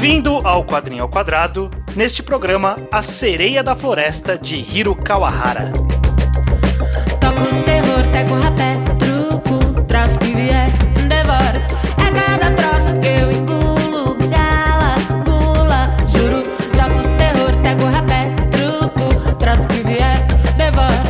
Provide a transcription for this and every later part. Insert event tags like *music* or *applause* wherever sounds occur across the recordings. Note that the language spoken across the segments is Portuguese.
Bem-vindo ao Quadrinho ao Quadrado, neste programa A Sereia da Floresta de Hiro Kawahara. Toco terror, teco rapé, truco, troço que vier, devora. É cada troço que eu engulo, gala, gula, juro. Toco terror, teco rapé, truco, troço que vier, devora.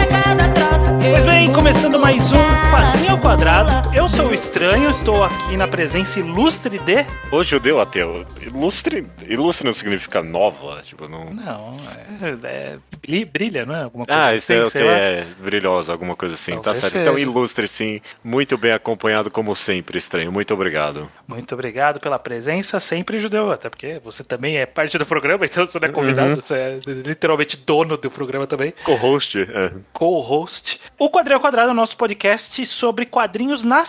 É cada troço que eu Pois bem, começando mais um Quadrinho ao Quadrado, eu sou o Estranho, estou aqui na presença ilustre de... Ô judeu ateu, ilustre, ilustre não significa nova, tipo, não... Não, é, é- bri- brilha, não é? Alguma coisa Ah, isso assim, é o que é brilhosa, alguma coisa assim, tá Talvez certo. Então seja. ilustre sim, muito bem acompanhado como sempre, estranho, muito obrigado. Muito obrigado pela presença, sempre judeu, até porque você também é parte do programa, então você não é convidado, Uhum. você é literalmente dono do programa também. Co-host, é. co-host. O Quadrinho ao Quadrado é o nosso podcast sobre quadrinhos nacionais.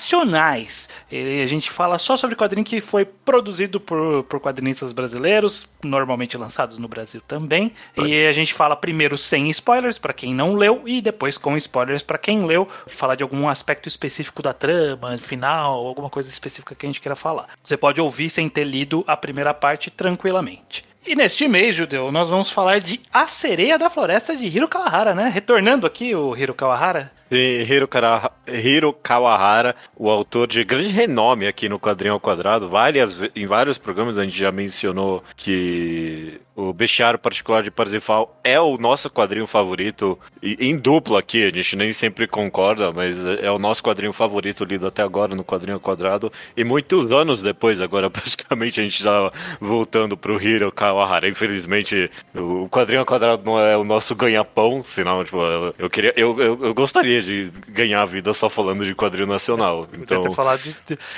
E a gente fala só sobre quadrinho que foi produzido por, por quadrinistas brasileiros, normalmente lançados no Brasil também. E a gente fala primeiro sem spoilers para quem não leu e depois com spoilers para quem leu, falar de algum aspecto específico da trama, final, alguma coisa específica que a gente queira falar. Você pode ouvir sem ter lido a primeira parte tranquilamente. E neste mês, Judeu, nós vamos falar de A Sereia da Floresta de Hiro Kawahara, né? Retornando aqui o Hiro Kawahara. Hiro, Kawahara, o autor de grande renome aqui no Quadrinho ao Quadrado, várias, em vários programas a gente já mencionou que o Bestiário Particular de Parzifal é o nosso quadrinho favorito, em dupla aqui, a gente nem sempre concorda, mas é o nosso quadrinho favorito lido até agora no Quadrinho ao Quadrado, e muitos anos depois, agora *laughs* praticamente a gente tá voltando pro Hiro Kawahara, infelizmente o Quadrinho ao Quadrado não é o nosso ganha-pão, senão, tipo, eu queria, eu, eu, eu gostaria de ganhar a vida só falando de quadrinho nacional, Podia então... ter falado de.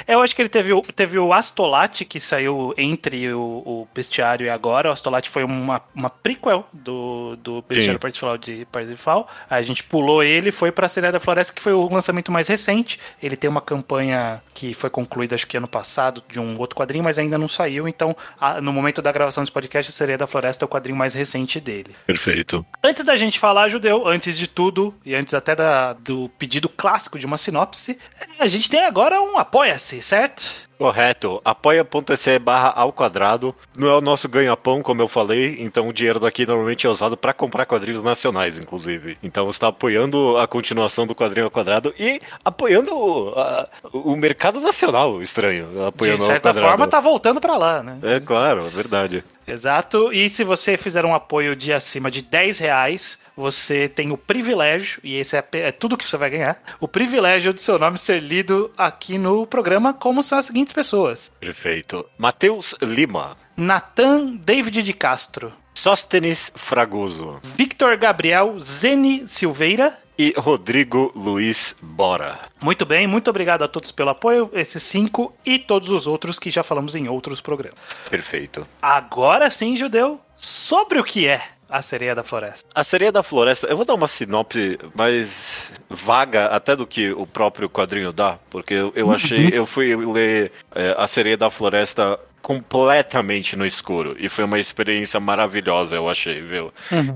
Eu acho que ele teve, o- teve o Astolate que saiu entre o, o Bestiário e agora. O Astolate foi uma, uma prequel do, do Bestiário. Parzifal de Parzifal. A gente pulou ele e foi pra Sereia da Floresta, que foi o lançamento mais recente. Ele tem uma campanha que foi concluída, acho que ano passado, de um outro quadrinho, mas ainda não saiu. Então, a- no momento da gravação desse podcast, a Sereia da Floresta é o quadrinho mais recente dele. Perfeito. Antes da gente falar, Judeu, antes de tudo, e antes até da- do pedido clássico de uma sinopse, a gente tem agora um Apoia-se, certo? Correto. Apoia.se barra ao quadrado. Não é o nosso ganha-pão, como eu falei, então o dinheiro daqui normalmente é usado para comprar quadrinhos nacionais, inclusive. Então você está apoiando a continuação do quadrinho ao quadrado e apoiando a- o mercado nacional, estranho. Apoiando de certa forma, tá voltando pra lá, né? É claro, é verdade. Exato. E se você fizer um apoio de acima de 10 reais, você tem o privilégio, e esse é, é tudo que você vai ganhar, o privilégio de seu nome ser lido aqui no programa, como são as seguintes pessoas: Perfeito. Matheus Lima. Nathan David de Castro, Sóstenes Fragoso. Victor Gabriel Zene Silveira. E Rodrigo Luiz Bora. Muito bem, muito obrigado a todos pelo apoio, esses cinco e todos os outros que já falamos em outros programas. Perfeito. Agora sim, Judeu, sobre o que é a Sereia da Floresta. A Sereia da Floresta, eu vou dar uma sinopse mais vaga até do que o próprio quadrinho dá, porque eu, eu achei, eu fui ler é, A Sereia da Floresta completamente no escuro e foi uma experiência maravilhosa, eu achei, viu?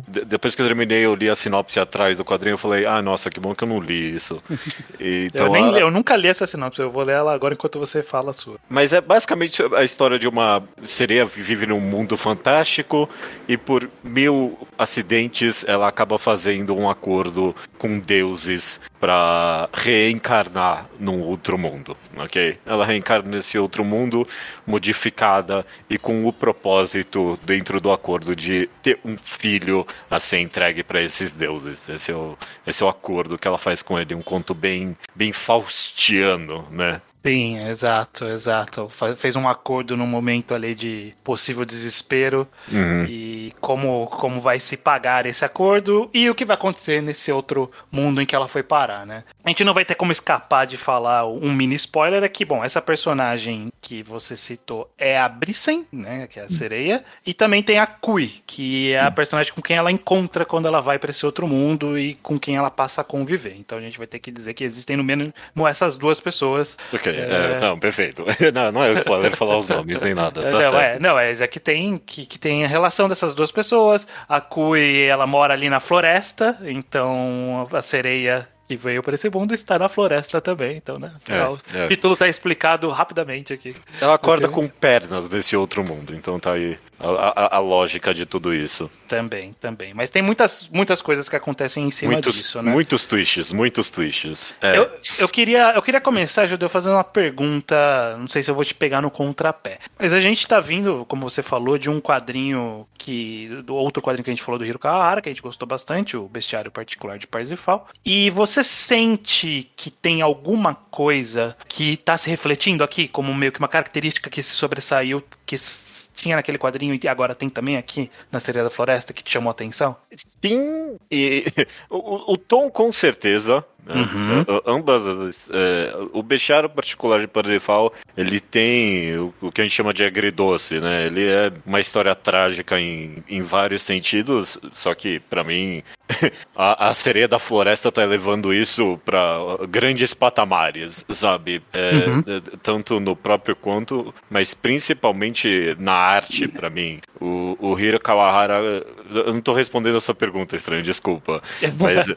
De- depois que eu terminei, eu li a sinopse atrás do quadrinho, eu falei, ah, nossa, que bom que eu não li isso. *laughs* E, eu, então, nem, a- eu nunca li essa sinopse, eu vou ler ela agora enquanto você fala a sua. Mas é basicamente a história de uma sereia que vive num mundo fantástico e por mil acidentes ela acaba fazendo um acordo com deuses para reencarnar num outro mundo, ok? Ela reencarna nesse outro mundo e com o propósito dentro do acordo de ter um filho a ser entregue para esses deuses. Esse é, o, esse é o acordo que ela faz com ele, um conto bem, bem faustiano, né? Sim, exato, exato. Fez um acordo num momento ali de possível desespero Uhum. e como, como vai se pagar esse acordo e o que vai acontecer nesse outro mundo em que ela foi parar, né? A gente não vai ter como escapar de falar um mini spoiler é que, bom, essa personagem que você citou é a Brissen, né, que é a sereia, e também tem a Kui, que é a personagem com quem ela encontra quando ela vai para esse outro mundo e com quem ela passa a conviver. Então a gente vai ter que dizer que existem no mínimo essas duas pessoas Ok, É. é, não, perfeito. *laughs* Não, não é spoiler *laughs* falar os nomes nem nada, tá não, certo. é, não, é, é que tem, que, que tem a relação dessas duas pessoas. A Kui, ela mora ali na floresta, então a sereia que veio para esse mundo está na floresta também, então, né? É, o é. título tá explicado rapidamente aqui. Ela acorda com pernas desse outro mundo, então tá aí a, a- a lógica de tudo isso. Também, também. Mas tem muitas, muitas coisas que acontecem em cima Muitos, disso, né? muitos twists, muitos twists. É, Eu, eu, queria, eu queria começar, Judeu, fazendo uma pergunta. Não sei se eu vou te pegar no contrapé. Mas a gente tá vindo, como você falou, de um quadrinho que. Do outro quadrinho que a gente falou do Hiro Kawahara, que a gente gostou bastante, o Bestiário Particular de Parsifal. E você sente que tem alguma coisa que tá se refletindo aqui, como meio que uma característica que se sobressaiu, que tinha naquele quadrinho e agora tem também aqui na Sereia da Floresta, que te chamou a atenção? Sim, e *laughs* o, o- o tom com certeza. Né? Uhum. Uh, Ambas. é, o bestiário particular de Parsifal, ele tem o, o que a gente chama de agridoce, né? Ele é uma história trágica em, em vários sentidos, só que, pra mim, *laughs* a, a sereia da floresta tá levando isso pra grandes patamares, sabe? É, Uhum. é, Tanto no próprio conto, mas principalmente na arte, pra mim. O, o Hiro Kawahara. Eu não tô respondendo a sua pergunta, estranho, desculpa. Mas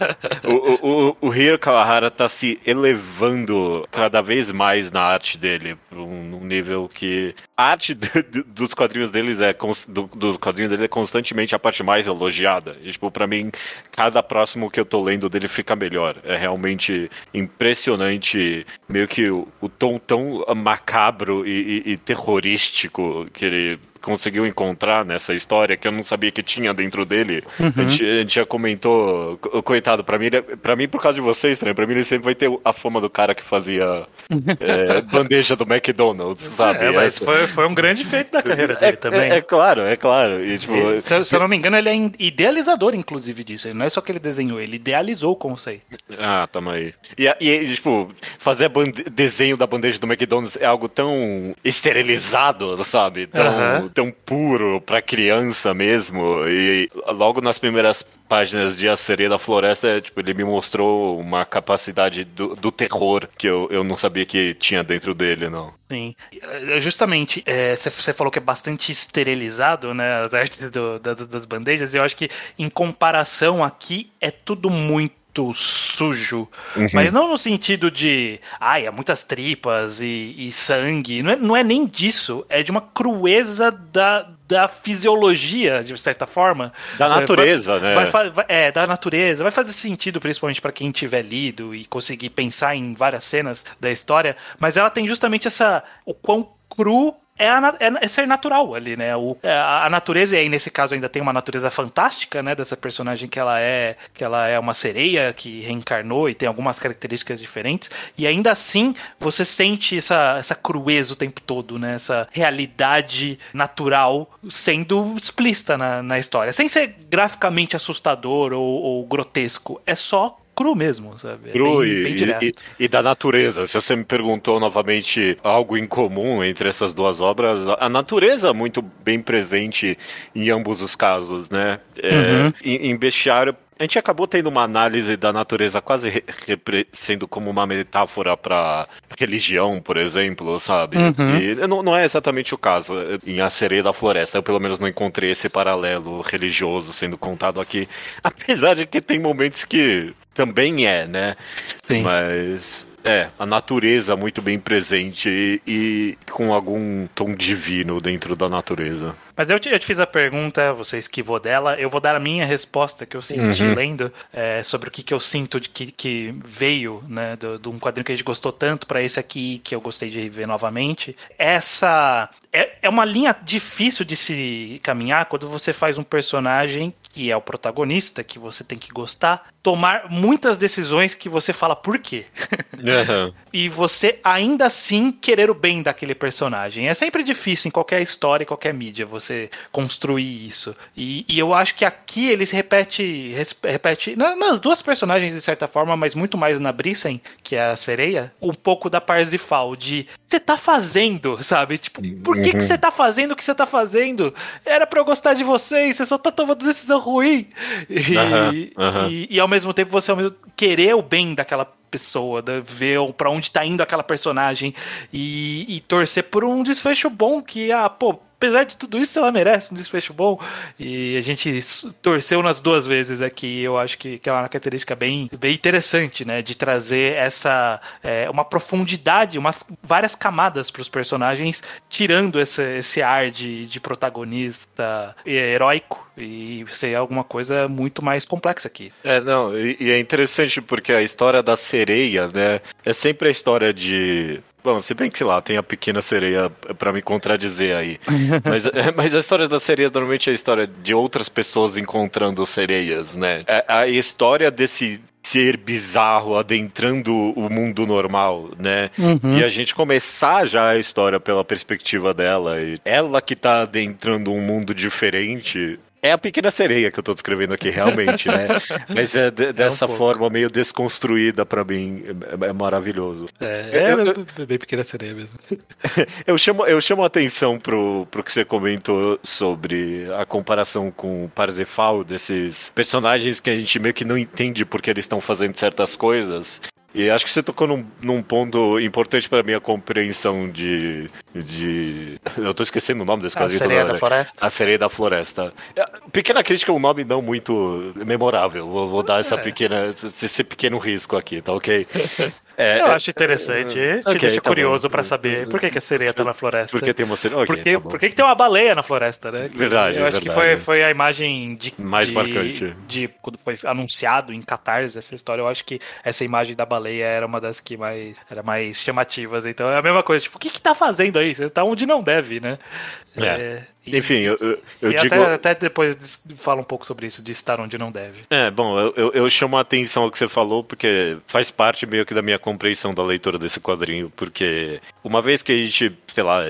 o, o, o, o Hiro Kawahara tá se elevando cada vez mais na arte dele, pra um, num nível que. A arte do- *laughs* do- dos quadrinhos deles é do- dos quadrinhos dele é constantemente a parte mais elogiada. E, tipo, pra mim, cada próximo que eu tô lendo dele fica melhor. É realmente impressionante, meio que o, o tom tão macabro e, e- e terrorístico que ele conseguiu encontrar nessa história que eu não sabia que tinha dentro dele. A, gente, a gente já comentou, co- coitado, pra mim, ele- pra mim por causa de vocês, né? Pra mim ele sempre vai ter a fama do cara que fazia *laughs* é, bandeja do McDonald's, sabe? É, mas Essa- foi, foi um grande feito da carreira é, dele também. é- é claro, é claro. E, tipo, E, se, eu- se eu não me engano, ele é idealizador, inclusive, disso. Ele não é só que ele desenhou, ele idealizou o conceito. Ah, tamo aí. E, e, tipo, fazer bande- desenho da bandeja do McDonald's é algo tão esterilizado, sabe? Tão, Aham. Tão puro pra criança mesmo. E logo nas primeiras páginas de A Sereia da Floresta, tipo, ele me mostrou uma capacidade do, do terror que eu, eu não sabia que tinha dentro dele, não. Sim. É, Justamente, é, você você falou que é bastante esterilizado, né? As artes do- da- das bandejas. E eu acho que, em comparação aqui, é tudo muito sujo. Mas não no sentido de, ai, há muitas tripas e, e sangue. Não é, não é nem disso. É de uma crueza da, da fisiologia, de certa forma. Da É, vai- natureza, né? vai vai- é, da natureza. Vai fazer sentido, principalmente pra quem tiver lido e conseguir pensar em várias cenas da história. Mas ela tem justamente essa. O quão cru. É, a é- é ser natural ali, né? O, é, a, a natureza, e aí nesse caso ainda tem uma natureza fantástica, né? Dessa personagem que ela é que ela é uma sereia que reencarnou e tem algumas características diferentes. E ainda assim, você sente essa, essa crueza o tempo todo, né? Essa realidade natural sendo explícita na, na história. Sem ser graficamente assustador ou, ou grotesco. É só cru mesmo, sabe? É Cru bem- e, bem e- direto. e- e da natureza. Se você me perguntou novamente algo em comum entre essas duas obras, a natureza muito bem presente em ambos os casos, né? É, Uhum. em, em Bestiário, a gente acabou tendo uma análise da natureza quase sendo como uma metáfora para religião, por exemplo, sabe? Uhum. E não, não é exatamente o caso. Em A Sereia da Floresta, eu pelo menos não encontrei esse paralelo religioso sendo contado aqui. *laughs* Apesar de que tem momentos que também é, né? Sim. Mas é, a natureza muito bem presente e, e com algum tom divino dentro da natureza. Mas eu te, eu te fiz a pergunta, você esquivou dela. Eu vou dar a minha resposta que eu senti Uhum. lendo é, sobre o que, que eu sinto de que, que veio né, do- de um quadrinho que a gente gostou tanto para esse aqui que eu gostei de rever novamente. Essa é, é uma linha difícil de se caminhar quando você faz um personagem que é o protagonista, que você tem que gostar, tomar muitas decisões que você fala por quê. *laughs* e você ainda assim querer o bem daquele personagem. É sempre difícil em qualquer história, em qualquer mídia, você construir isso. E, e eu acho que aqui eles repete, repete na- nas duas personagens de certa forma, mas muito mais na Brissen, que é a sereia, um pouco da Parsifal, de você tá fazendo, sabe? Tipo, por que que você tá fazendo o que você tá fazendo? Era pra eu gostar de você e você só tá tomando decisão ruim. E, aham. e- e ao mesmo tempo você mesmo- querer o bem daquela pessoa, da- ver pra onde tá indo aquela personagem e, e torcer por um desfecho bom que, ah, pô, apesar de tudo isso, ela merece um desfecho bom. E a gente torceu nas duas vezes aqui. Eu acho que, que é uma característica bem, bem interessante, né? De trazer essa é, uma profundidade, umas várias camadas para os personagens, tirando esse, esse ar de, de protagonista heróico e ser alguma coisa muito mais complexa aqui. É, não, e, e é interessante porque a história da sereia, né? É sempre a história de Bom, se bem que, sei lá, tem a pequena sereia para me contradizer aí. *laughs* mas, mas a história da sereia normalmente é a história de outras pessoas encontrando sereias, né? É a história desse ser bizarro adentrando o mundo normal, né? Uhum. E a gente começar já a história pela perspectiva dela. E ela que tá adentrando um mundo diferente é a pequena sereia que eu tô descrevendo aqui, realmente, né? *laughs* Mas é, de, dessa é um forma meio desconstruída para mim, é, é, maravilhoso. É, é, eu, eu, bem pequena sereia mesmo. *laughs* eu chamo, eu chamo a atenção pro, pro que você comentou sobre a comparação com Parzefal, desses personagens que a gente meio que não entende porque eles estão fazendo certas coisas. E acho que você tocou num, num ponto importante para minha compreensão de, de. Eu tô esquecendo o nome desse quadrinho. A Sereia da Floresta. A Sereia da Floresta. É, pequena crítica um nome não muito memorável. Vou, vou dar essa é. pequena, esse pequeno risco aqui, tá ok? *laughs* É, eu é, acho interessante. É, te okay, deixa tá curioso para saber por que, que a sereia tá na floresta. Porque tem uma sereia. Okay, porque, tá por que, que tem uma baleia na floresta, né? Verdade. Eu acho verdade. que foi, foi a imagem de. Mais de, marcante. De, quando foi anunciado em Catarse essa história, eu acho que essa imagem da baleia era uma das que mais, era mais chamativas. Então é a mesma coisa. Tipo, o que, que tá fazendo aí? Você tá onde não deve, né? É. enfim, eu, eu, eu e digo... até, até, depois fala um pouco sobre isso, de estar onde não deve. É, bom, eu, eu, chamo a atenção ao que você falou, porque faz parte meio que da minha compreensão da leitura desse quadrinho, porque uma vez que a gente, sei lá,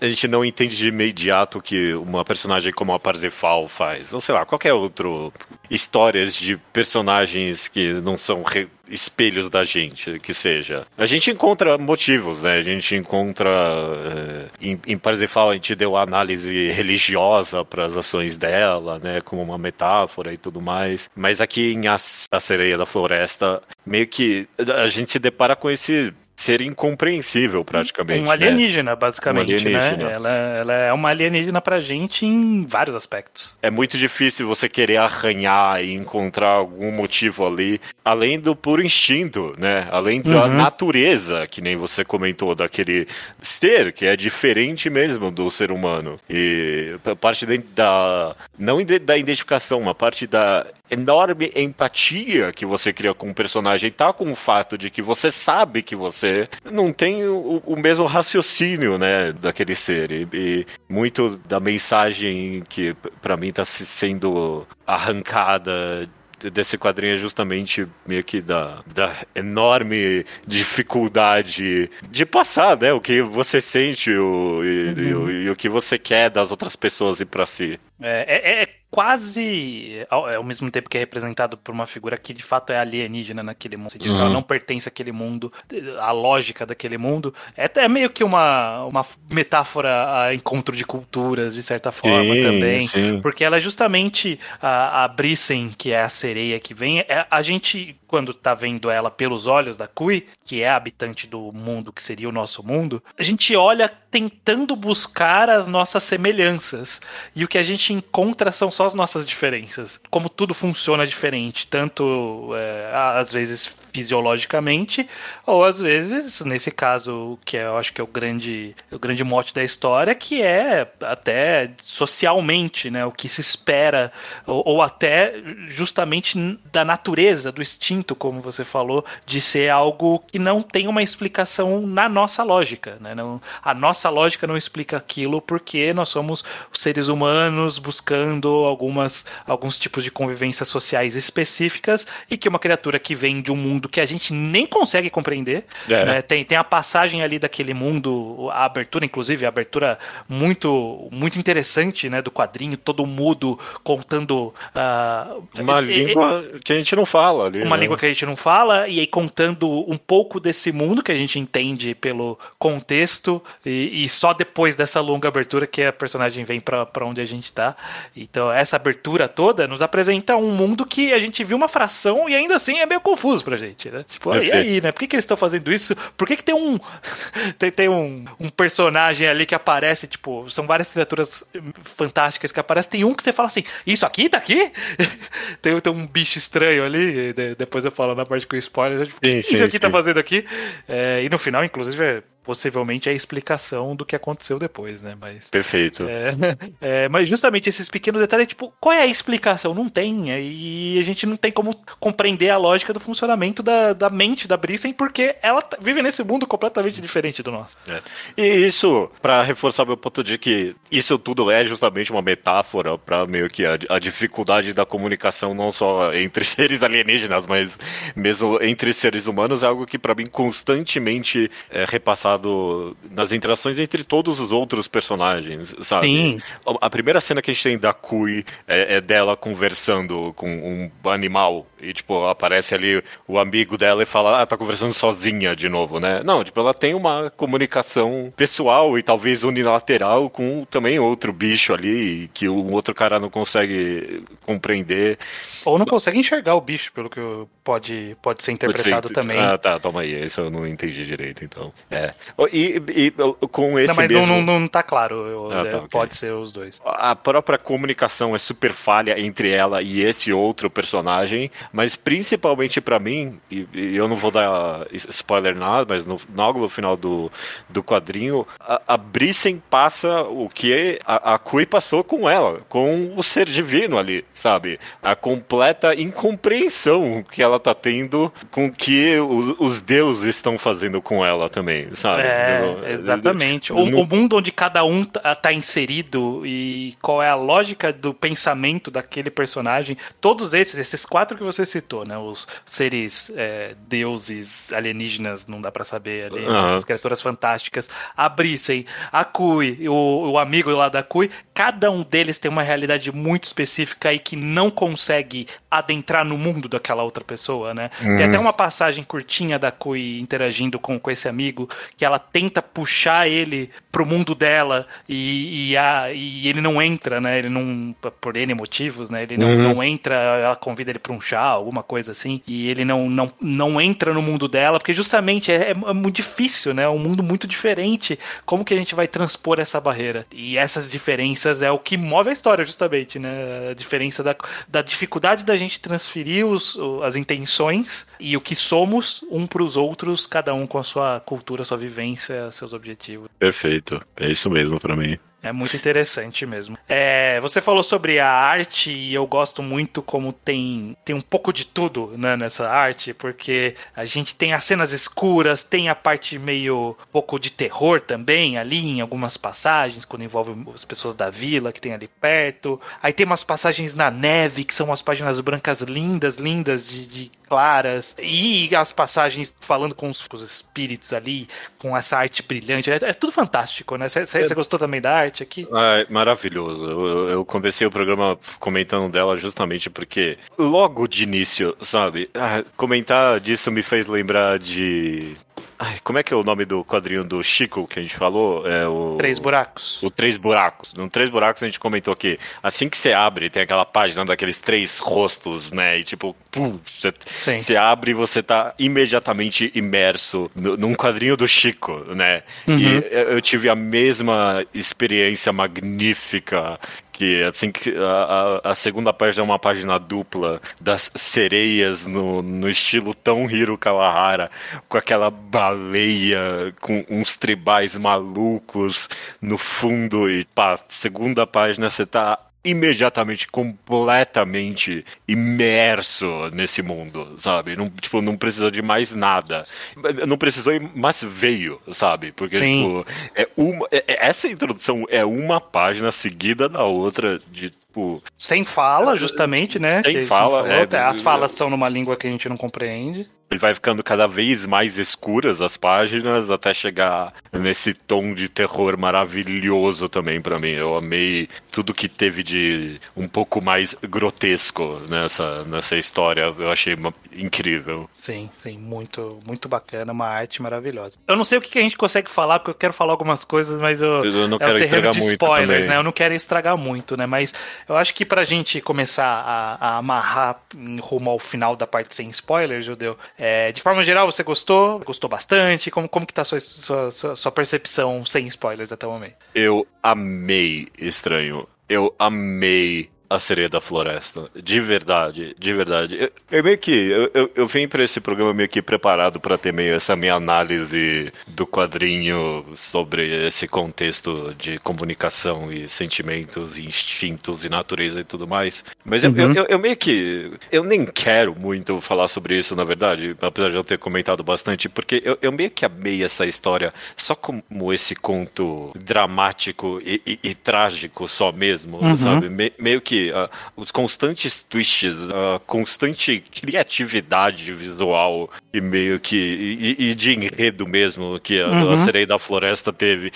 a gente não entende de imediato que uma personagem como a Parzefal faz, ou sei lá, qualquer outro histórias de personagens que não são re espelhos da gente, que seja. A gente encontra motivos, né? A gente encontra. É, em, em Parzifal, a gente deu análise religiosa para as ações dela, né? Como uma metáfora e tudo mais. Mas aqui em A, a Sereia da Floresta, meio que a gente se depara com esse ser incompreensível praticamente. Um alienígena, né? basicamente, um alienígena. né? Ela, ela é uma alienígena pra gente em vários aspectos. É muito difícil você querer arranhar e encontrar algum motivo ali, além do puro instinto, né? Além da uhum. natureza, que nem você comentou, daquele ser que é diferente mesmo do ser humano. E parte da. Não da identificação, uma parte da enorme empatia que você cria com o personagem tá com o fato de que você sabe que você não tem o, o mesmo raciocínio, né, daquele ser. E, e muito da mensagem que para mim tá sendo arrancada desse quadrinho é justamente meio que da, da enorme dificuldade de passar, né? O que você sente o, e, uhum. e, e o que você quer das outras pessoas e para si. É, é, é, quase ao, ao, mesmo tempo que é representado por uma figura que de fato é alienígena naquele mundo, uhum. ela não pertence àquele mundo, a lógica daquele mundo. É, é meio que uma, uma metáfora a encontro de culturas, de certa forma, sim, também. Sim. Porque ela é justamente a, a Brissen, que é a sereia que vem, é, a gente quando tá vendo ela pelos olhos da Kui, que é a habitante do mundo que seria o nosso mundo, a gente olha tentando buscar as nossas semelhanças. E o que a gente encontra são só as nossas diferenças. Como tudo funciona diferente, tanto é, às vezes fisiologicamente, ou às vezes, nesse caso, que eu acho que é o grande, o grande mote da história, que é até socialmente, né? O que se espera, ou, ou até justamente da natureza, do instinto, como você falou, de ser algo que não tem uma explicação na nossa lógica, né? Não, a nossa lógica não explica aquilo porque nós somos seres humanos buscando algumas, alguns tipos de convivências sociais específicas e que uma criatura que vem de um mundo mundo que a gente nem consegue compreender. É. Né? Tem, tem a passagem ali daquele mundo, a abertura, inclusive, a abertura muito, muito interessante né, do quadrinho, todo mudo, contando. Uh, uma língua que a gente não fala ali. Uma né? língua que a gente não fala, e aí contando um pouco desse mundo que a gente entende pelo contexto, e, e só depois dessa longa abertura que a personagem vem para onde a gente tá. Então, essa abertura toda nos apresenta um mundo que a gente viu uma fração e ainda assim é meio confuso pra gente. Justamente, né? Tipo, e aí, né? Por que, que eles estão fazendo isso? Por que, que tem um *laughs* tem, tem um, um personagem ali que aparece, tipo, são várias criaturas fantásticas que aparecem, tem um que você fala assim, isso aqui tá aqui? *laughs* tem, tem um bicho estranho ali, de- depois eu falo na parte com spoiler, tipo, o que Sim, isso sim, aqui tá sim. fazendo aqui? É, e no final, inclusive, é, possivelmente é a explicação do que aconteceu depois, né? Mas... Perfeito. É, *laughs* é, mas justamente esses pequenos detalhes, tipo, qual é a explicação? Não tem. E a gente não tem como compreender a lógica do funcionamento da, da mente da Brissen, porque ela vive nesse mundo completamente diferente do nosso. É. E isso, pra reforçar meu ponto de que isso tudo é justamente uma metáfora pra meio que a, a dificuldade da comunicação não só entre *laughs* seres alienígenas, mas mesmo entre seres humanos é algo que pra mim constantemente é repassado nas interações entre todos os outros personagens, sabe? Sim. A primeira cena que a gente tem da Kui é, é dela conversando com um animal. E, tipo, aparece ali o amigo dela e fala, ah, tá conversando sozinha de novo, né? Não, tipo, ela tem uma comunicação pessoal e talvez unilateral com também outro bicho ali que o outro cara não consegue compreender. Ou não consegue enxergar o bicho, pelo que pode, pode ser interpretado Sim, também. Ah, tá, toma aí. Isso eu não entendi direito, então. É. E, e- com esse não, mas mesmo... não, não, não tá claro. eu- Ah, tá, é, ok. Pode ser os dois. a própria comunicação é super falha entre ela e esse outro personagem, mas principalmente pra mim, e, e eu não vou dar spoiler nada, mas no, logo no final do, do quadrinho, a, a Brissen passa o que a, a Kui passou com ela, com o ser divino ali, sabe? A completa incompreensão que ela tá tendo com o que os, os deuses estão fazendo com ela também, sabe? É, Eu- exatamente. O, o mundo onde cada um tá, tá inserido e qual é a lógica do pensamento daquele personagem. Todos esses, esses quatro que você citou, né? Os seres é, deuses alienígenas, não dá pra saber ali, essas criaturas fantásticas. A Brisen, a Kui, o, o amigo lá da Kui, cada um deles tem uma realidade muito específica e que não consegue adentrar no mundo daquela outra pessoa, né? Tem Uhum. até uma passagem curtinha da Kui interagindo com, com esse amigo que ela tenta puxar ele pro mundo dela e, e, a, e ele não entra, né? Ele não, por N motivos, né? Ele não, Uhum. não entra, ela convida ele pra um chá, alguma coisa assim, e ele não, não, não entra no mundo dela, porque justamente é, é muito difícil, né? É um mundo muito diferente. Como que a gente vai transpor essa barreira? E essas diferenças é o que move a história, justamente, né? A diferença da, da dificuldade da gente transferir os, as intenções e o que somos um pros outros, cada um com a sua cultura, sua vivência, seus objetivos. Perfeito. É isso mesmo pra mim. É muito interessante mesmo. É, você falou sobre a arte e eu gosto muito como tem, tem um pouco de tudo né, nessa arte, porque a gente tem as cenas escuras, tem a parte meio um pouco de terror também ali em algumas passagens, quando envolve as pessoas da vila que tem ali perto. Aí tem umas passagens na neve, que são umas páginas brancas lindas, lindas, de, de claras. E as passagens falando com os, com os espíritos ali, com essa arte brilhante. É, é tudo fantástico, né? Você gostou também da arte aqui? Ai, maravilhoso. Eu, eu comecei o programa comentando dela justamente porque, logo de início, sabe? ah, comentar disso me fez lembrar de. Ai, como é que é o nome do quadrinho do Chico que a gente falou? É o. Três buracos. O Três Buracos. No Três Buracos a gente comentou que assim que você abre, tem aquela página daqueles três rostos, né? E tipo, pum, você, você abre e você tá imediatamente imerso no- num quadrinho do Chico, né? E eu tive a mesma experiência magnífica que assim que a, a- a segunda página é uma página dupla das sereias no, no estilo tão Hiro Kawahara, com aquela baleia com uns tribais malucos no fundo e pá, segunda página você tá imediatamente, completamente imerso nesse mundo, sabe? Não, tipo, não precisou de mais nada. Não precisou, mas veio, sabe? Porque, Sim. tipo, é uma, é- é- essa introdução é uma página seguida da outra de, tipo, Sem fala, justamente, né? Sem que- fala, falou, é, as falas são numa língua que a gente não compreende. Ele vai ficando cada vez mais escuras as páginas até chegar nesse tom de terror maravilhoso também pra mim. Eu amei tudo que teve de um pouco mais grotesco nessa, nessa história. Eu achei uma- incrível. Sim, sim, muito, muito bacana, uma arte maravilhosa. Eu não sei o que a gente consegue falar, porque eu quero falar algumas coisas, mas eu, Eu não é o quero terreno de muito spoilers, também. né? Eu não quero estragar muito, né? Mas eu acho que pra gente começar a, a amarrar rumo ao final da parte sem spoilers, Judeu, É, de forma geral, você gostou? Gostou bastante? Como, como que tá a sua, sua, sua, percepção sem spoilers até o momento? Eu amei Estranho. Eu amei a sereia da floresta. De verdade, de verdade. Eu, eu meio que. Eu, eu, eu vim pra esse programa meio que preparado pra ter meio essa minha análise do quadrinho sobre esse contexto de comunicação e sentimentos, e instintos e natureza e tudo mais. Mas eu, Uhum. eu, eu, eu meio que. Eu nem quero muito falar sobre isso, na verdade, apesar de eu ter comentado bastante, porque eu, eu meio que amei essa história só como esse conto dramático e, e- e trágico só mesmo, Uhum. sabe? Me- meio que ah, os constantes twists, a constante criatividade visual e meio que. e, e de enredo mesmo que a, Uhum. a Sereia da Floresta teve,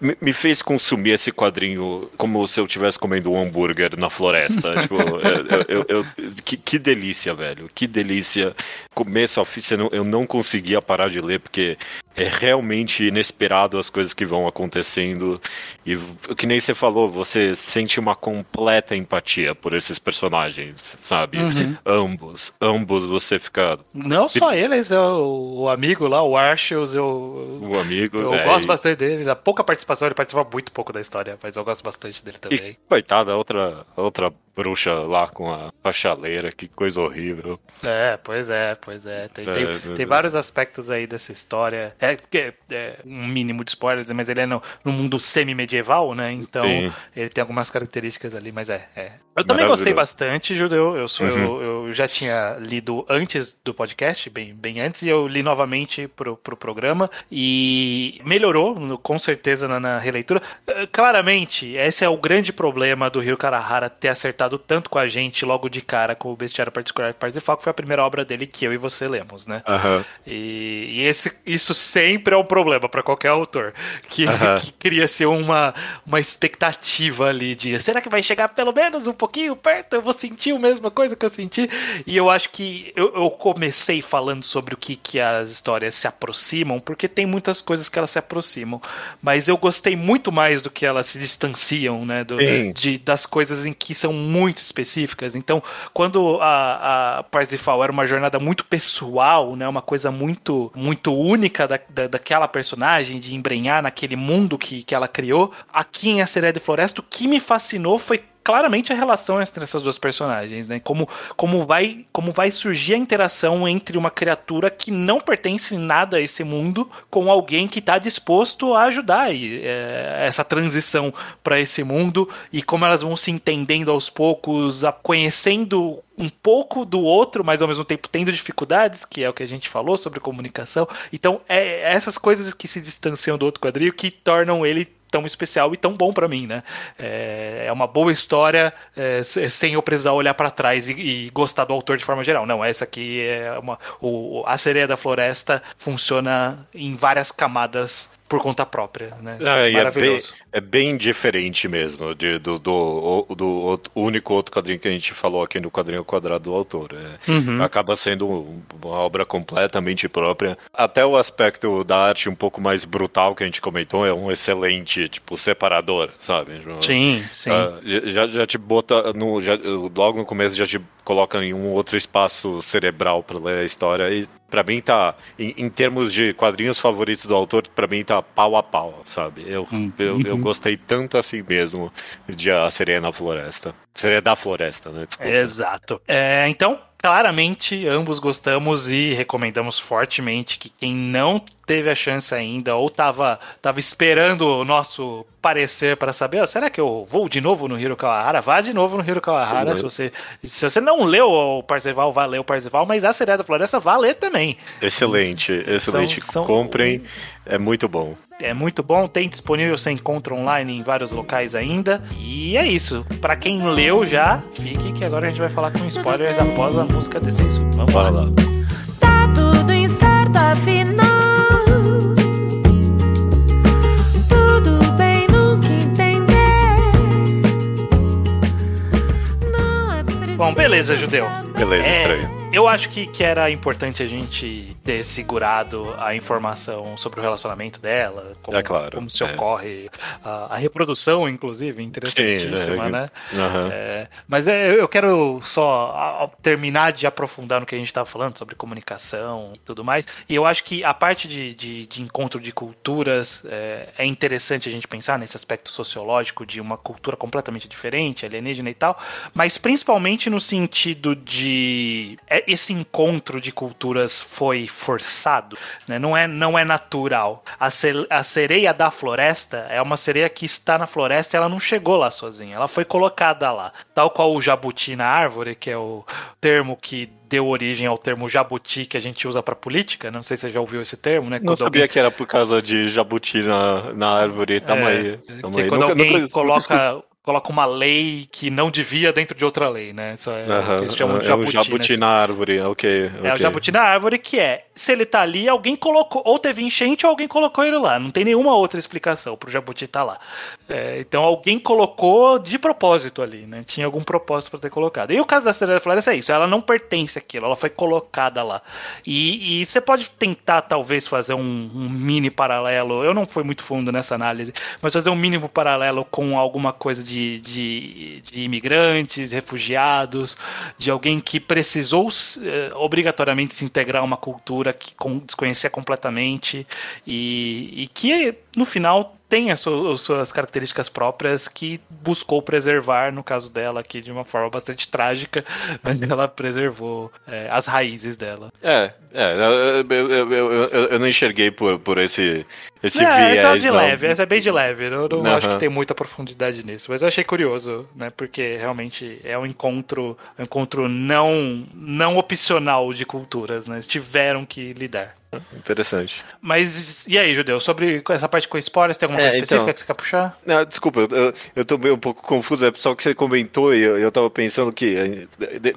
me, me fez consumir esse quadrinho como se eu estivesse comendo um hambúrguer na floresta. *laughs* tipo, eu, eu- eu- que, que delícia, velho. Que delícia. Começo a fim, eu não conseguia parar de ler, porque é realmente inesperado as coisas que vão acontecendo. E o que nem você falou, você sente uma completa empatia por esses personagens, sabe? Uhum. Ambos, ambos você fica Não só eles, é o, o amigo lá, o Archels, eu, o amigo. eu é, gosto bastante dele. A pouca participação, ele participa muito pouco da história, mas eu gosto bastante dele também. E, coitada, outra, outra bruxa lá com a, a chaleira, que coisa horrível. É, pois é, pois é. Tem, É, tem, é, tem é. vários aspectos aí dessa história. É, porque é um mínimo de spoilers, mas ele é no, no mundo semi-medieval, né? Então Sim. ele tem algumas características ali, mas é. é. Eu também gostei bastante, Judeu. Eu, sou, Uhum. eu, eu já tinha lido antes do podcast, bem, bem antes, e eu li novamente pro, pro programa. E melhorou, com certeza, na, na releitura. Eh, Claramente, esse é o grande problema do Rio Karahara ter acertado tanto com a gente logo de cara com o Bestiário Particular de Parsifal, que foi a primeira obra dele que eu e você lemos, né? Aham. E, e esse, isso sempre é um problema para qualquer autor, que, Aham. *laughs* que cria-se uma, uma expectativa ali de será que vai chegar pelo menos um pouquinho perto? Eu vou sentir a mesma coisa que eu senti? E eu acho que eu, eu comecei falando sobre o que, que as histórias se aproximam, porque tem muitas coisas que elas se aproximam, mas eu gostei muito mais do que elas se distanciam, né? Do, de, das coisas em que são muito específicas. Então, quando a, a Parsifal era uma jornada muito pessoal, né, uma coisa muito muito única da, da, daquela personagem, de embrenhar naquele mundo que, que ela criou, aqui em A Sereia de Floresta, o que me fascinou foi claramente a relação entre essas duas personagens, né? Como, como, vai, como vai surgir a interação entre uma criatura que não pertence nada a esse mundo com alguém que está disposto a ajudar e, é, essa transição para esse mundo e como elas vão se entendendo aos poucos, a- conhecendo um pouco do outro, mas ao mesmo tempo tendo dificuldades, que é o que a gente falou sobre comunicação. Então, é essas coisas que se distanciam do outro quadril que tornam ele tão especial e tão bom pra mim, né? É, é uma boa história é, se- sem eu precisar olhar pra trás e, e gostar do autor de forma geral. Não, essa aqui é uma. O, a Sereia da Floresta funciona em várias camadas por conta própria, né? Ah, e é bem, Maravilhoso. é bem diferente mesmo de- do, do, do outro- único outro quadrinho que a gente falou aqui no quadrinho quadrado do autor. É, Uhum. Acaba sendo um- uma obra completamente própria. Até o aspecto da arte um pouco mais brutal que a gente comentou é um excelente, tipo, separador, sabe? Sim, sim. Ah, já, já te bota no, já- logo no começo já te coloca em um outro espaço cerebral para ler a história e Pra mim tá, em, em termos de quadrinhos favoritos do autor, pra mim tá pau a pau, sabe? Eu, Hum, eu, eu uhum. gostei tanto assim mesmo de A Sereia na Floresta. Sereia da Floresta, né? Desculpa. Exato. É, então, claramente, ambos gostamos e recomendamos fortemente que quem não teve a chance ainda ou tava, tava esperando o nosso parecer para saber, será que eu vou de novo no Hiro Kawahara? Vá de novo no Hiro Kawahara. Se você, se você não leu o Parzival, vá ler o Parzival, mas a Sereia da Floresta vá ler também. Excelente, excelente. São- são- Comprem, é muito bom. É muito bom, tem disponível, você encontra online em vários locais ainda. E é isso. Pra quem leu já, fique que agora a gente vai falar com spoilers após a música desse isso. Vamos lá. Fala. Tá tudo incerto afinal. Tudo bem no que entender. Não é preciso Bom, beleza, judeu. Beleza, É. Eu acho que, que era importante a gente ter segurado a informação sobre o relacionamento dela, como, É claro, como se é. ocorre a, a reprodução, inclusive, interessantíssima, Sim, é, né? Aham. É, mas é, eu quero só terminar de aprofundar no que a gente estava falando sobre comunicação e tudo mais. E eu acho que a parte de, de, de encontro de culturas é, é interessante a gente pensar nesse aspecto sociológico de uma cultura completamente diferente, alienígena e tal, mas principalmente no sentido de é, esse encontro de culturas foi forçado, né? não, é, não é natural. A, ce- a sereia da floresta é uma sereia que está na floresta e ela não chegou lá sozinha, ela foi colocada lá. Tal qual o jabuti na árvore, que é o termo que deu origem ao termo jabuti que a gente usa para política, não sei se você já ouviu esse termo, né? Não Quando sabia alguém- que era por causa de jabuti na, na árvore. Tamo É, aí. Tamo que aí. quando Nunca- alguém nunca coloca, coloca uma lei que não devia dentro de outra lei, né? Isso é o que Aham, eles chamam de é jabuti. jabuti né? na árvore, ok. É o ok. jabuti na árvore que é, se ele tá ali, alguém colocou, ou teve enchente ou alguém colocou ele lá. Não tem nenhuma outra explicação pro jabuti estar lá. É, então alguém colocou de propósito ali, né? Tinha algum propósito para ter colocado. E o caso da Estrela da Floresta é isso, ela não pertence àquilo, ela foi colocada lá. E, e você pode tentar, talvez, fazer um, um mini paralelo, eu não fui muito fundo nessa análise, mas fazer um mínimo paralelo com alguma coisa de, de, de imigrantes, refugiados, de alguém que precisou eh, obrigatoriamente se integrar a uma cultura que com, desconhecia completamente e, e que, no final, tem as, su- as suas características próprias que buscou preservar, no caso dela aqui, de uma forma bastante trágica, *laughs* mas ela preservou eh, as raízes dela. É, é, eu, eu, eu, eu- não enxerguei por, por esse, esse é, viés. essa é de não. leve, essa é bem de leve. Eu não Aham. acho que tem muita profundidade nisso. Mas eu achei curioso, né? Porque realmente é um encontro, um encontro não, não opcional de culturas, né? Eles tiveram que lidar. Interessante. Mas e aí, Judeu? Sobre essa parte com spoilers, tem alguma É, coisa específica então. que você quer puxar? Não, desculpa, eu, eu tô meio um pouco confuso, é só que você comentou e eu, eu tava pensando que, eh,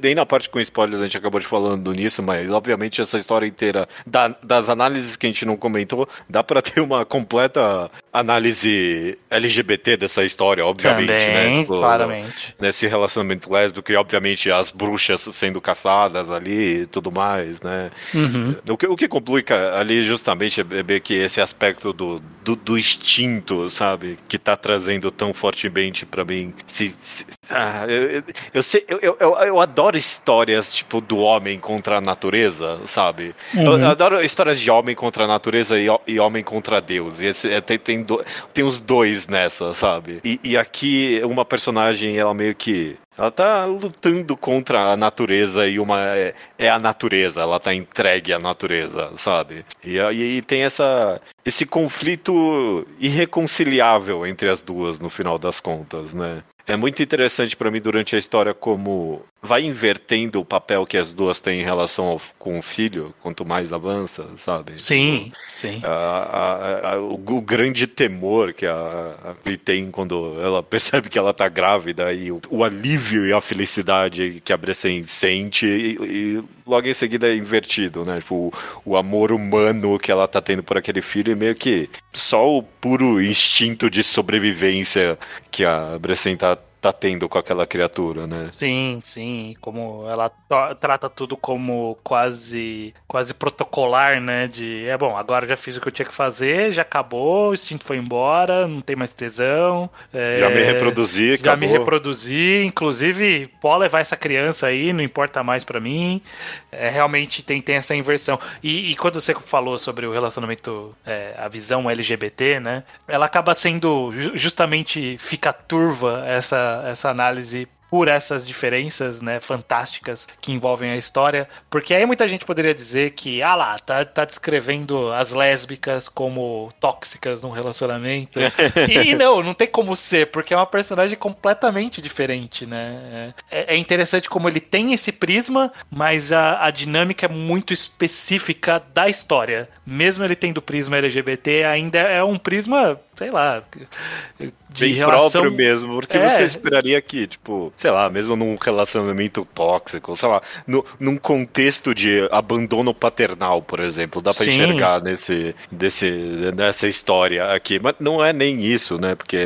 nem na parte com spoilers a gente acabou de falando nisso, mas obviamente essa história inteira, da- das análises que a gente não comentou, dá pra ter uma completa análise LGBT dessa história, obviamente, né? Também, Tipo, claramente. Nesse relacionamento lésbico e obviamente as bruxas sendo caçadas ali e tudo mais, né? Uhum. O que, o que complica ali justamente é ver que esse aspecto do, do, do instinto, sabe? Que tá trazendo tão fortemente pra mim. Se, se- ah, eu, eu, eu sei, eu, eu, adoro histórias tipo do homem contra a natureza, sabe? Eu, eu adoro histórias de homem contra a natureza e, e homem contra Deus. E esse, é, tem, tem, do- tem os dois nessa, sabe? E, e aqui uma personagem, ela meio que. Ela tá lutando contra a natureza e uma é, é a natureza, ela tá entregue à natureza, sabe? E aí tem essa esse conflito irreconciliável entre as duas no final das contas, né? É muito interessante pra mim durante a história como vai invertendo o papel que as duas têm em relação ao- com o filho, quanto mais avança, sabe? Sim, sim. A- a- a- o, o grande temor que a, a tem quando ela *laughs* percebe que ela tá grávida e o, o alívio e a felicidade que a Brecen sente e, e logo em seguida é invertido, né? Tipo, o, o amor humano que ela tá tendo por aquele filho e meio que só o puro instinto de sobrevivência que a Brecen tá, tá tendo com aquela criatura, né? Sim, sim, como ela trata tudo como quase quase protocolar, né? De é bom, agora já fiz o que eu tinha que fazer, já acabou, o instinto foi embora, não tem mais tesão. é, Já me reproduzi, Já me acabou. reproduzi, inclusive pode levar essa criança aí, não importa mais pra mim. É, realmente tem, tem essa inversão. E, e quando você falou sobre o relacionamento, é, a visão LGBT, né? Ela acaba sendo ju- justamente fica turva essa, essa análise por essas diferenças, né, fantásticas que envolvem a história, porque aí muita gente poderia dizer que, ah lá, tá, tá descrevendo as lésbicas como tóxicas num relacionamento. *laughs* e, não, não tem como ser, porque é uma personagem completamente diferente, né? É, é interessante como ele tem esse prisma, mas a, a dinâmica é muito específica da história. Mesmo ele tendo prisma LGBT, ainda é um prisma, sei lá, de Bem relação próprio mesmo, porque É. você esperaria que, tipo, sei lá, mesmo num relacionamento tóxico, sei lá, no, num contexto de abandono paternal, por exemplo, dá pra Sim. enxergar nesse, desse, nessa história aqui. Mas não é nem isso, né? Porque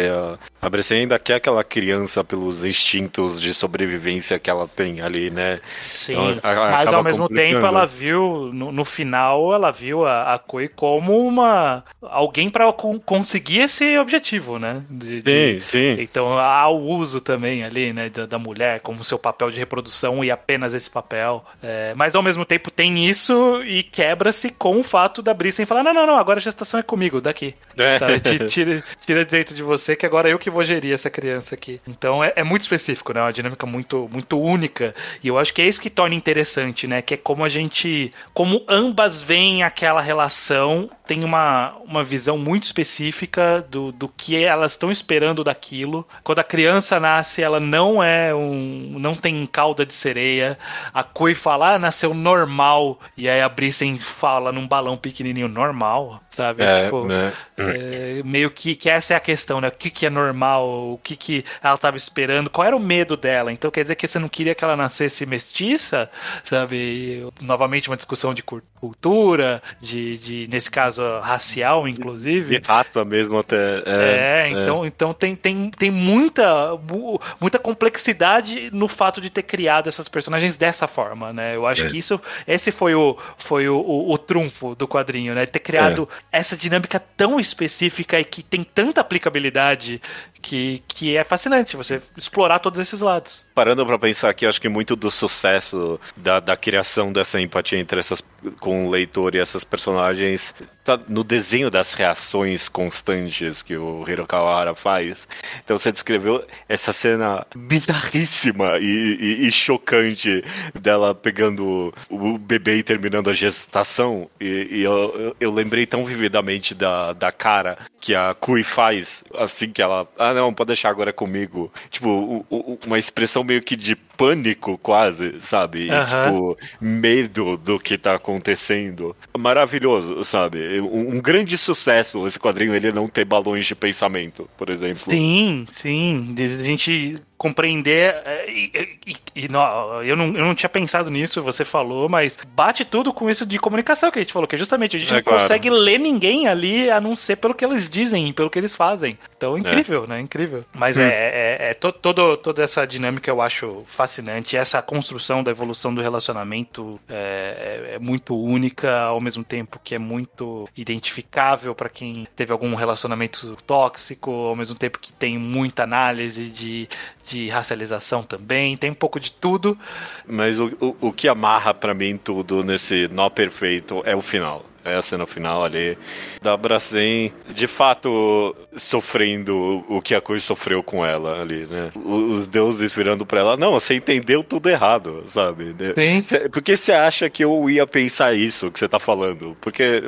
A Brecen ainda quer aquela criança pelos instintos de sobrevivência que ela tem ali, né? Sim, Então, a- mas ao mesmo tempo ela viu, no, no final, ela viu a, a Koi como uma alguém para conseguir esse objetivo, né? De- de- Sim, sim. Então há o uso também ali, né, da, da mulher como seu papel de reprodução e apenas esse papel. É, mas ao mesmo tempo tem isso e quebra-se com o fato da Brissen falar: não, não, não, agora a gestação é comigo, daqui. É. Sabe? Ti- *laughs* Tira, tira de dentro de você que agora eu que vou gerir essa criança aqui. Então é, é muito específico, né? Uma dinâmica muito, muito única. E eu acho que é isso que torna interessante, né? Que é como a gente. Como ambas veem aquela relação, tem uma, uma visão muito específica do, do que elas estão esperando daquilo. Quando a criança nasce, ela não é um. não tem cauda de sereia. A Koi fala, ah, nasceu normal. E aí a Brissen fala num balão pequenininho normal, sabe? É, tipo, né? é, meio que, que essa é a questão, né? O que, que é normal, o que, que ela estava esperando, qual era o medo dela. Então quer dizer que você não queria que ela nascesse mestiça, sabe? E, novamente uma discussão de cultura, de, de nesse caso racial, inclusive. De raça mesmo até. É, então, então tem, tem, tem muita, mu- muita complexidade no fato de ter criado essas personagens dessa forma, né? Eu acho É. que isso, esse foi o, foi o, o, o trunfo do quadrinho, né? Ter criado essa dinâmica tão específica e que tem tanta aplicabilidade que, que é fascinante você explorar todos esses lados. Parando pra pensar aqui, acho que muito do sucesso da, da criação dessa empatia entre essas com o leitor e essas personagens tá no desenho das reações constantes que o Hirokawara faz. Então você descreveu essa cena bizarríssima e, e- e chocante dela pegando o bebê e terminando a gestação. E, e eu, eu- eu lembrei tão vividamente da, da cara que a Kui faz assim que ela. Ah, não, pode deixar agora comigo. Tipo, o- o- uma expressão meio que de pânico, quase, sabe? Aham. Tipo, medo do que tá acontecendo. Maravilhoso, sabe? Um, um grande sucesso esse quadrinho, ele não ter balões de pensamento, por exemplo. Sim, sim. A gente compreender. é, E, e- e não, eu, não, eu não tinha pensado nisso, você falou, mas bate tudo com isso de comunicação que a gente falou, que é justamente a gente É não claro. consegue ler ninguém ali a não ser pelo que eles dizem, pelo que eles fazem. Então, incrível, né? Incrível. Mas é, é, é to- todo, toda essa dinâmica eu acho fascinante. Essa construção da evolução do relacionamento é, é- é muito única, ao mesmo tempo que é muito identificável para quem teve algum relacionamento tóxico, ao mesmo tempo que tem muita análise de, de racialização também, tem um pouco de tudo. Mas o, o, o que amarra pra mim tudo nesse nó perfeito é o final. A cena final ali da Bracem, de fato, sofrendo o que a coisa sofreu com ela ali, né? Os deuses virando pra ela, não, você entendeu tudo errado, sabe? Sim. Cê- Por que você acha que eu ia pensar isso que você tá falando? Porque,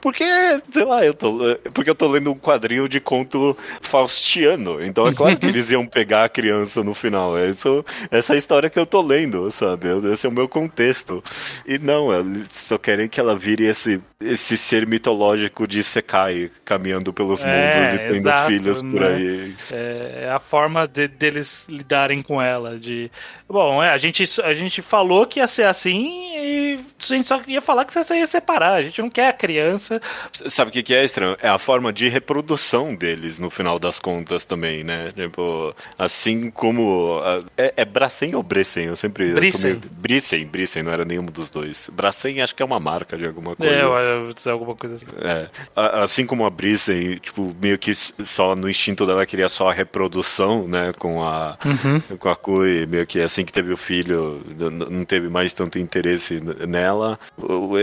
porque, sei lá, eu tô, porque eu tô lendo um quadrinho de conto faustiano. Então é claro que eles iam pegar a criança no final. É isso, essa é história que eu tô lendo, sabe? Esse é o meu contexto. E não, eles só querem que ela vire esse, you. Esse ser mitológico de Sekai, caminhando pelos É, mundos e tendo exato, filhos por né? aí. É a forma de- deles lidarem com ela. De bom, é, a gente a gente falou que ia ser assim e a gente só ia falar que você ia separar. A gente não quer a criança. Sabe o que, que é estranho? É a forma de reprodução deles no final das contas também, né? Tipo, assim como. é, é Bracem ou Brecen? Eu sempre. eu Bricen. meio- Bricen, não era nenhum dos dois. Bracem acho que é uma marca de alguma coisa. É, eu- eu- alguma coisa assim. É. Assim como a Brisen, tipo, meio que só no instinto dela queria só a reprodução, né? Com a, Uhum. com a Kui, meio que assim que teve o filho, não teve mais tanto interesse nela.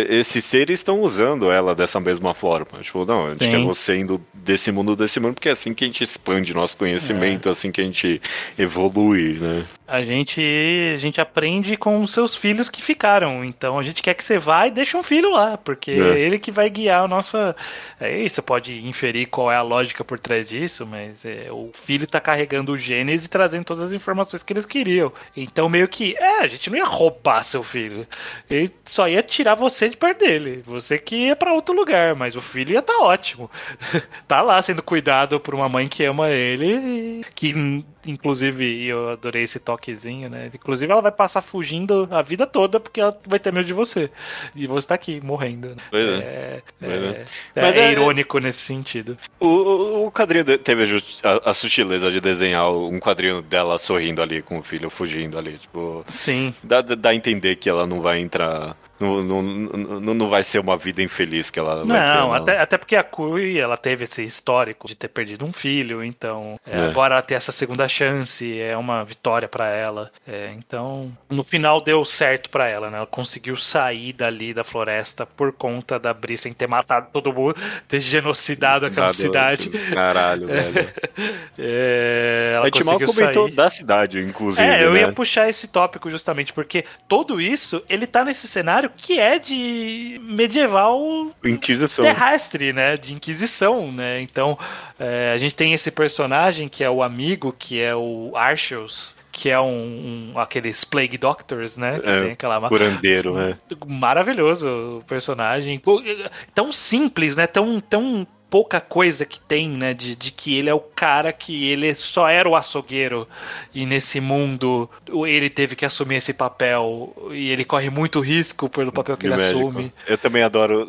Esses seres estão usando ela dessa mesma forma. Tipo, não, a gente Sim. quer você indo desse mundo desse mundo, porque é assim que a gente expande nosso conhecimento, é assim que a gente evolui, né? A gente, a gente aprende com os seus filhos que ficaram. Então a gente quer que você vá e deixe um filho lá, porque É. é ele que vai guiar a nossa. Aí você pode inferir qual é a lógica por trás disso, mas é, o filho tá carregando o genes e trazendo todas as informações que eles queriam. Então meio que, é, a gente não ia roubar seu filho. Ele só ia tirar você de perto dele. Você que ia pra outro lugar, mas o filho ia tá ótimo. *laughs* tá lá sendo cuidado por uma mãe que ama ele, e que inclusive, eu adorei esse toquezinho, né? Inclusive, ela vai passar fugindo a vida toda porque ela vai ter medo de você. E você tá aqui, morrendo. Né? Pois é. É, é, é. é Mas é- irônico nesse sentido. O, o, o quadrinho teve a- a sutileza de desenhar um quadrinho dela sorrindo ali com o filho fugindo ali. Tipo, Sim. dá, dá a entender que ela não vai entrar. Não, não, não, não vai ser uma vida infeliz que ela vai ter. Não, até, até porque a Kui, ela teve esse histórico de ter perdido um filho, então é, É. agora ela ter essa segunda chance é uma vitória pra ela. É, então, no final deu certo pra ela, né? Ela conseguiu sair dali da floresta por conta da Brissen ter matado todo mundo, ter genocidado aquela Dado- cidade. Caralho, *laughs* velho. É, ela a gente mal comentou sair. da cidade, inclusive. É, eu né? ia puxar esse tópico justamente porque tudo isso, ele tá nesse cenário que é de medieval Inquisição. terrestre, né? De Inquisição, né? Então, é, a gente tem esse personagem que é o amigo, que é o Archers, que é um, um- aqueles Plague Doctors, né? Que É, tem aquela Curandeiro, né? maravilhoso o personagem. Pô, Tão simples, né? Tão, tão pouca coisa que tem, né? De, de que ele é o cara que ele só era o açougueiro e nesse mundo ele teve que assumir esse papel e ele corre muito risco pelo papel que ele médico. assume. Eu também adoro.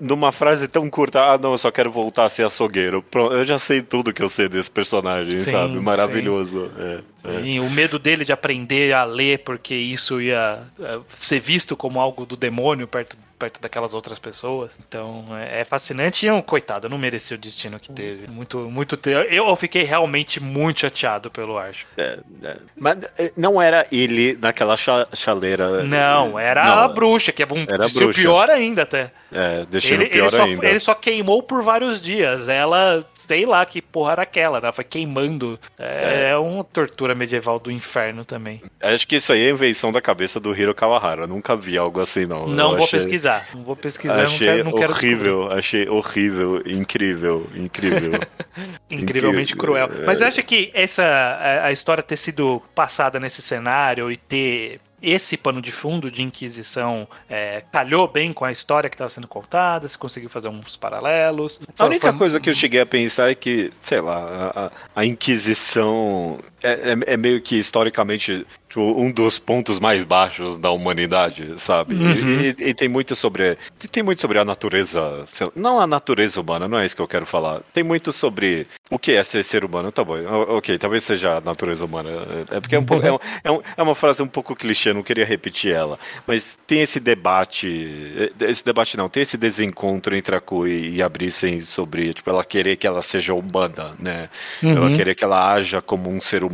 Numa frase tão curta, ah, não, eu só quero voltar a ser açougueiro. Pronto, eu já sei tudo que eu sei desse personagem, Sim, sabe? Maravilhoso. É, é. E o medo dele de aprender a ler, porque isso ia é, ser visto como algo do demônio perto, perto daquelas outras pessoas. Então é, é fascinante e é um coitado, não mereceu o destino que teve. Muito, muito. te- Eu, fiquei realmente muito chateado pelo Archo. É, é. Mas é, não era ele naquela cha- chaleira. Não, era Não, a bruxa, que é um era bruxa. pior ainda até. É, deixando Ele, pior ele, só, ainda. ele só queimou por vários dias. Ela, sei lá que porra era aquela, né? Foi queimando. É, é uma tortura medieval do inferno também. Acho que isso aí é invenção da cabeça do Hiro Kawahara. Nunca vi algo assim, não. Não Eu vou achei- pesquisar. Não vou pesquisar, não Achei quero, não quero horrível, achei horrível, incrível, incrível. *laughs* incrivelmente cruel. é. Mas eu acho que essa a, a história ter sido passada nesse cenário e ter esse pano de fundo de Inquisição é, calhou bem com a história que estava sendo contada, se conseguiu fazer uns paralelos. A única Foi- coisa que eu cheguei a pensar é que, sei lá, a, a- a Inquisição é, é- é meio que historicamente tipo, um dos pontos mais baixos da humanidade, sabe? E- Uhum. E, e tem muito sobre. Tem muito sobre a natureza. não a natureza humana, não é isso que eu quero falar. Tem muito sobre o que é ser ser humano. Tá bom, ok, talvez seja a natureza humana. É porque é, um pouco- é, um- é um- é uma frase um pouco clichê, não queria repetir ela. Mas tem esse debate. Esse debate não, tem esse desencontro entre a Kui e a Brissen sobre, tipo, ela querer que ela seja humana, né? Ela Uhum. querer que ela haja como um ser humano.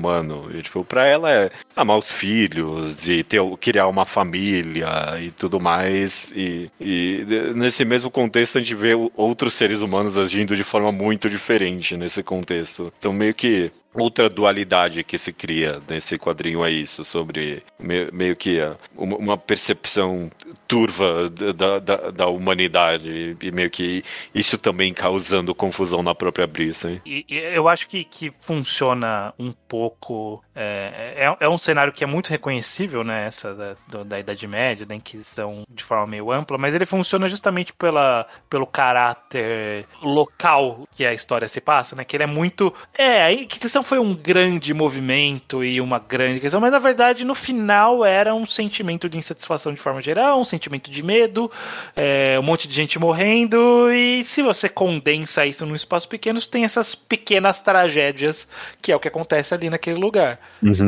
E, tipo, pra ela é amar os filhos e ter, criar uma família e tudo mais. E, e nesse mesmo contexto a gente vê outros seres humanos agindo de forma muito diferente nesse contexto. Então meio que outra dualidade que se cria nesse quadrinho é isso, sobre meio, meio que uma percepção turva da, da, da humanidade e meio que isso também causando confusão na própria Brisa. E, eu acho que, que funciona um pouco. É, é, é um cenário que é muito reconhecível, né? Essa da, da Idade Média, da Inquisição de forma meio ampla, mas ele funciona justamente pela, pelo caráter local que a história se passa, né? Que ele é muito. É, a Inquisição foi um grande movimento e uma grande questão, mas na verdade no final era um sentimento de insatisfação de forma geral, um sentimento de medo, é, um monte de gente morrendo, e se você condensa isso num espaço pequeno, você tem essas pequenas tragédias, que é o que acontece ali naquele lugar.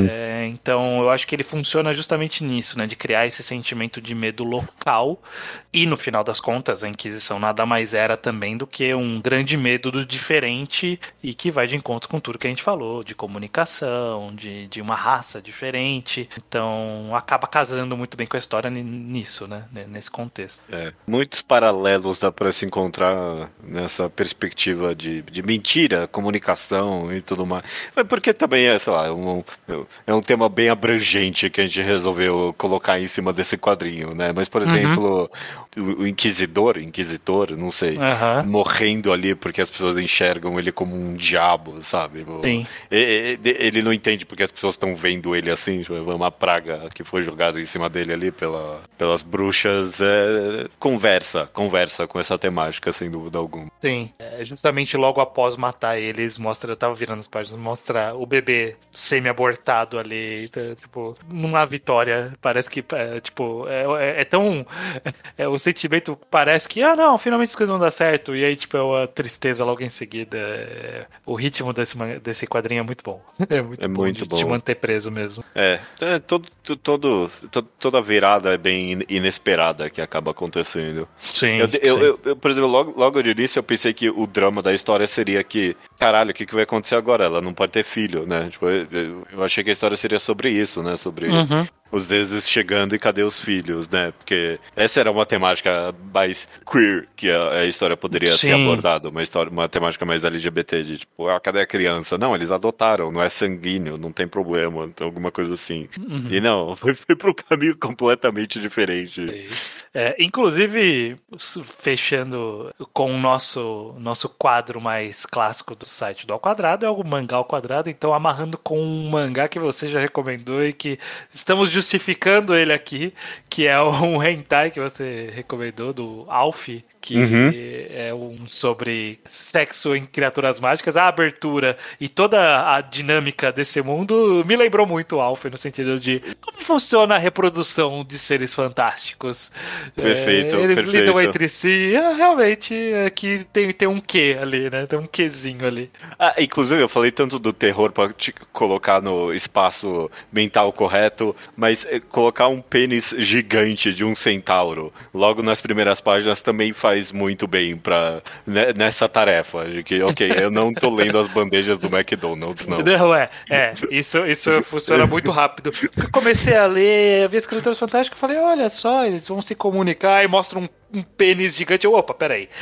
É, então eu acho que ele funciona justamente nisso, né? De criar esse sentimento de medo local. E no final das contas, a Inquisição nada mais era também do que um grande medo do diferente e que vai de encontro com tudo que a gente falou, de comunicação, de, de uma raça diferente. Então acaba casando muito bem com a história ni- nisso, né? N- Nesse contexto. É, muitos paralelos dá para se encontrar nessa perspectiva de, de mentira, comunicação e tudo mais. Mas porque também é, sei lá, um, é um tema bem abrangente que a gente resolveu colocar em cima desse quadrinho, né? Mas, por exemplo, o inquisidor, inquisitor, não sei, Aham. morrendo ali porque as pessoas enxergam ele como um diabo, sabe? Sim. Ele não entende porque as pessoas estão vendo ele assim, tipo, é uma praga que foi jogada em cima dele ali pela, pelas bruxas. é, conversa, conversa com essa temática, sem dúvida alguma. Sim, é, justamente logo após matar eles, mostra, eu tava virando as páginas, mostra o bebê semi-abortado ali, tá, tipo, numa vitória, parece que, é, tipo, é, é- é tão, *laughs* é, o sentimento parece que, ah não, finalmente as coisas vão dar certo, e aí, tipo, é uma tristeza logo em seguida, é, o ritmo desse, desse quadrinho é muito bom, *laughs* é muito É bom muito de te bom. manter preso mesmo. É, é, todo, todo, todo- toda virada é bem in- inesperada que acaba acontecendo. Sim, Eu, eu, sim. eu- eu, por exemplo, logo, logo de início eu pensei que o drama da história seria que, caralho, o que, que vai acontecer agora? Ela não pode ter filho, né? Tipo, eu, eu- eu achei que a história seria sobre isso, né? Sobre Uhum. Os deuses chegando e cadê os filhos, né? Porque essa era uma temática mais queer que a, a história poderia Sim. ter abordado, uma história, uma temática mais LGBT, de tipo, ah, cadê a criança? Não, eles adotaram, não é sanguíneo, não tem problema, então alguma coisa assim. Uhum. E não, *laughs* foi, foi para um caminho completamente diferente. É, inclusive, fechando com o nosso, nosso quadro mais clássico do site do Ao Quadrado, é o mangá ao quadrado, então amarrando com um mangá que você já recomendou e que estamos justificando ele aqui, que é um *laughs* hentai que você recomendou, do Alf, que Uhum. é um sobre sexo em criaturas mágicas, a abertura e toda a dinâmica desse mundo me lembrou muito o Alf, no sentido de como funciona a reprodução de seres fantásticos. Perfeito, É, eles perfeito. lidam entre si, é, realmente aqui tem, tem um quê ali, né? Tem um quezinho ali. Ah, inclusive, eu falei tanto do terror pra te colocar no espaço mental correto, mas eh, colocar um pênis gigante de um centauro logo nas primeiras páginas também faz muito bem pra, né, nessa tarefa. De que, ok, eu não tô lendo as bandejas do McDonald's, não. Não, é, é, isso, isso funciona muito rápido. Eu comecei a ler, vi Escritores Fantásticos e falei, olha só, eles vão se comunicar e mostram um, um pênis gigante. Eu, opa, peraí. *laughs*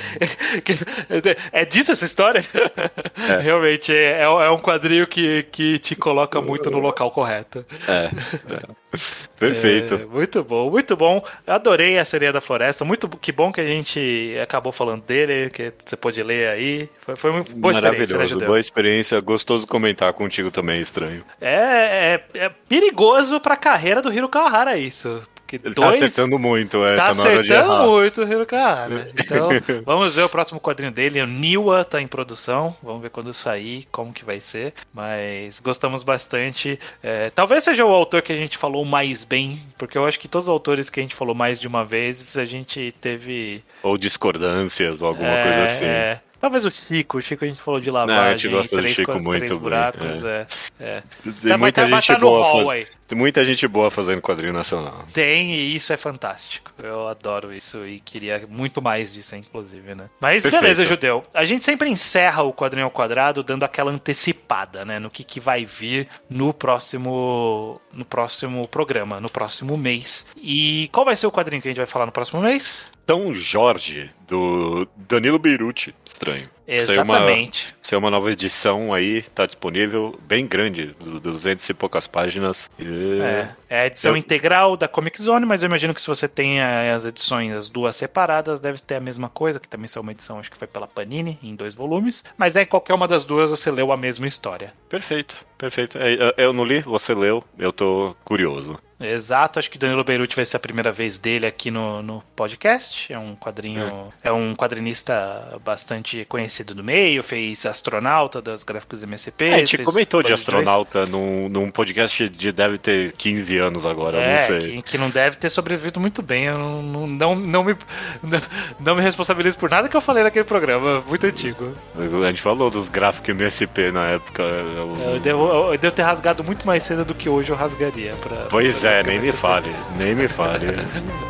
É disso essa história? *laughs* Realmente, é, é um quadrinho que, que te coloca muito no local correto. É, é. *laughs* Perfeito. É, muito bom, muito bom. Adorei a Sereia da Floresta. Muito que bom que a gente acabou falando dele, que você pôde ler aí. Foi, foi uma boa experiência, né, Maravilhoso, Judeu? boa experiência, gostoso comentar contigo também, estranho. É, é, é perigoso pra carreira do Hiro Kawahara isso. Porque Ele tá dois... acertando muito, é, Tá tá, acertando muito Kawahara. Então, *laughs* vamos ver o próximo quadrinho dele. O Niwa tá em produção. Vamos ver quando sair, como que vai ser. Mas gostamos bastante. É, talvez seja o autor que a gente falou mais bem, porque eu acho que todos os autores que a gente falou mais de uma vez, a gente teve... Ou discordâncias, ou alguma é, coisa assim. é. Talvez o Chico, o Chico a gente falou de Não, a lavagem, gente gosta do três, Chico quatro- muito buracos, é. é. Tem Tá, muita tá- gente tá boa faz-. Tem muita gente boa fazendo quadrinho nacional. Tem, e isso é fantástico. Eu adoro isso e queria muito mais disso, inclusive, né? Mas Perfeito. beleza, Judeu. A gente sempre encerra o quadrinho ao quadrado dando aquela antecipada, né? No que, que vai vir no próximo, no próximo programa, no próximo mês. E qual vai ser o quadrinho que a gente vai falar no próximo mês? São Jorge, do Danilo Beirute. Estranho. Saiu uma, Exatamente. saiu uma nova edição aí, tá disponível, bem grande, du- 200 e poucas páginas. E- É, é a edição Eu- integral da Comic Zone, mas eu imagino que se você tem as edições, as duas separadas, deve ter a mesma coisa, que também são uma edição, acho que foi pela Panini, em dois volumes. Mas é qualquer uma das duas você leu a mesma história. Perfeito, perfeito. É, é, Eu não li, você leu, eu tô curioso. Exato, acho que Danilo Beirute vai ser a primeira vez dele aqui no, no podcast. É um quadrinho. É. um quadrinista bastante conhecido do meio, fez astronauta das gráficos do MSP. É, a gente comentou de astronauta num, num podcast de deve ter 15 anos agora, É, não sei. que, que não deve ter sobrevivido muito bem. Eu não, não, não, não me, não, *laughs* não me responsabilizo por nada que eu falei naquele programa, muito antigo. A gente falou dos gráficos MSP na época. eu- Eu devo, eu devo ter rasgado muito mais cedo do que hoje eu rasgaria. Pra, Pois pra é, fazer nem me fale, nem me fale.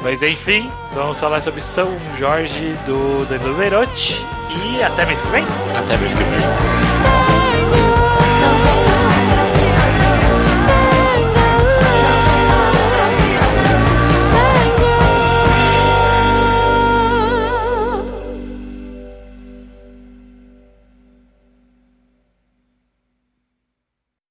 Mas enfim, vamos falar sobre São Jorge do Danilo Beirute. E até mês que vem. Até mês que vem.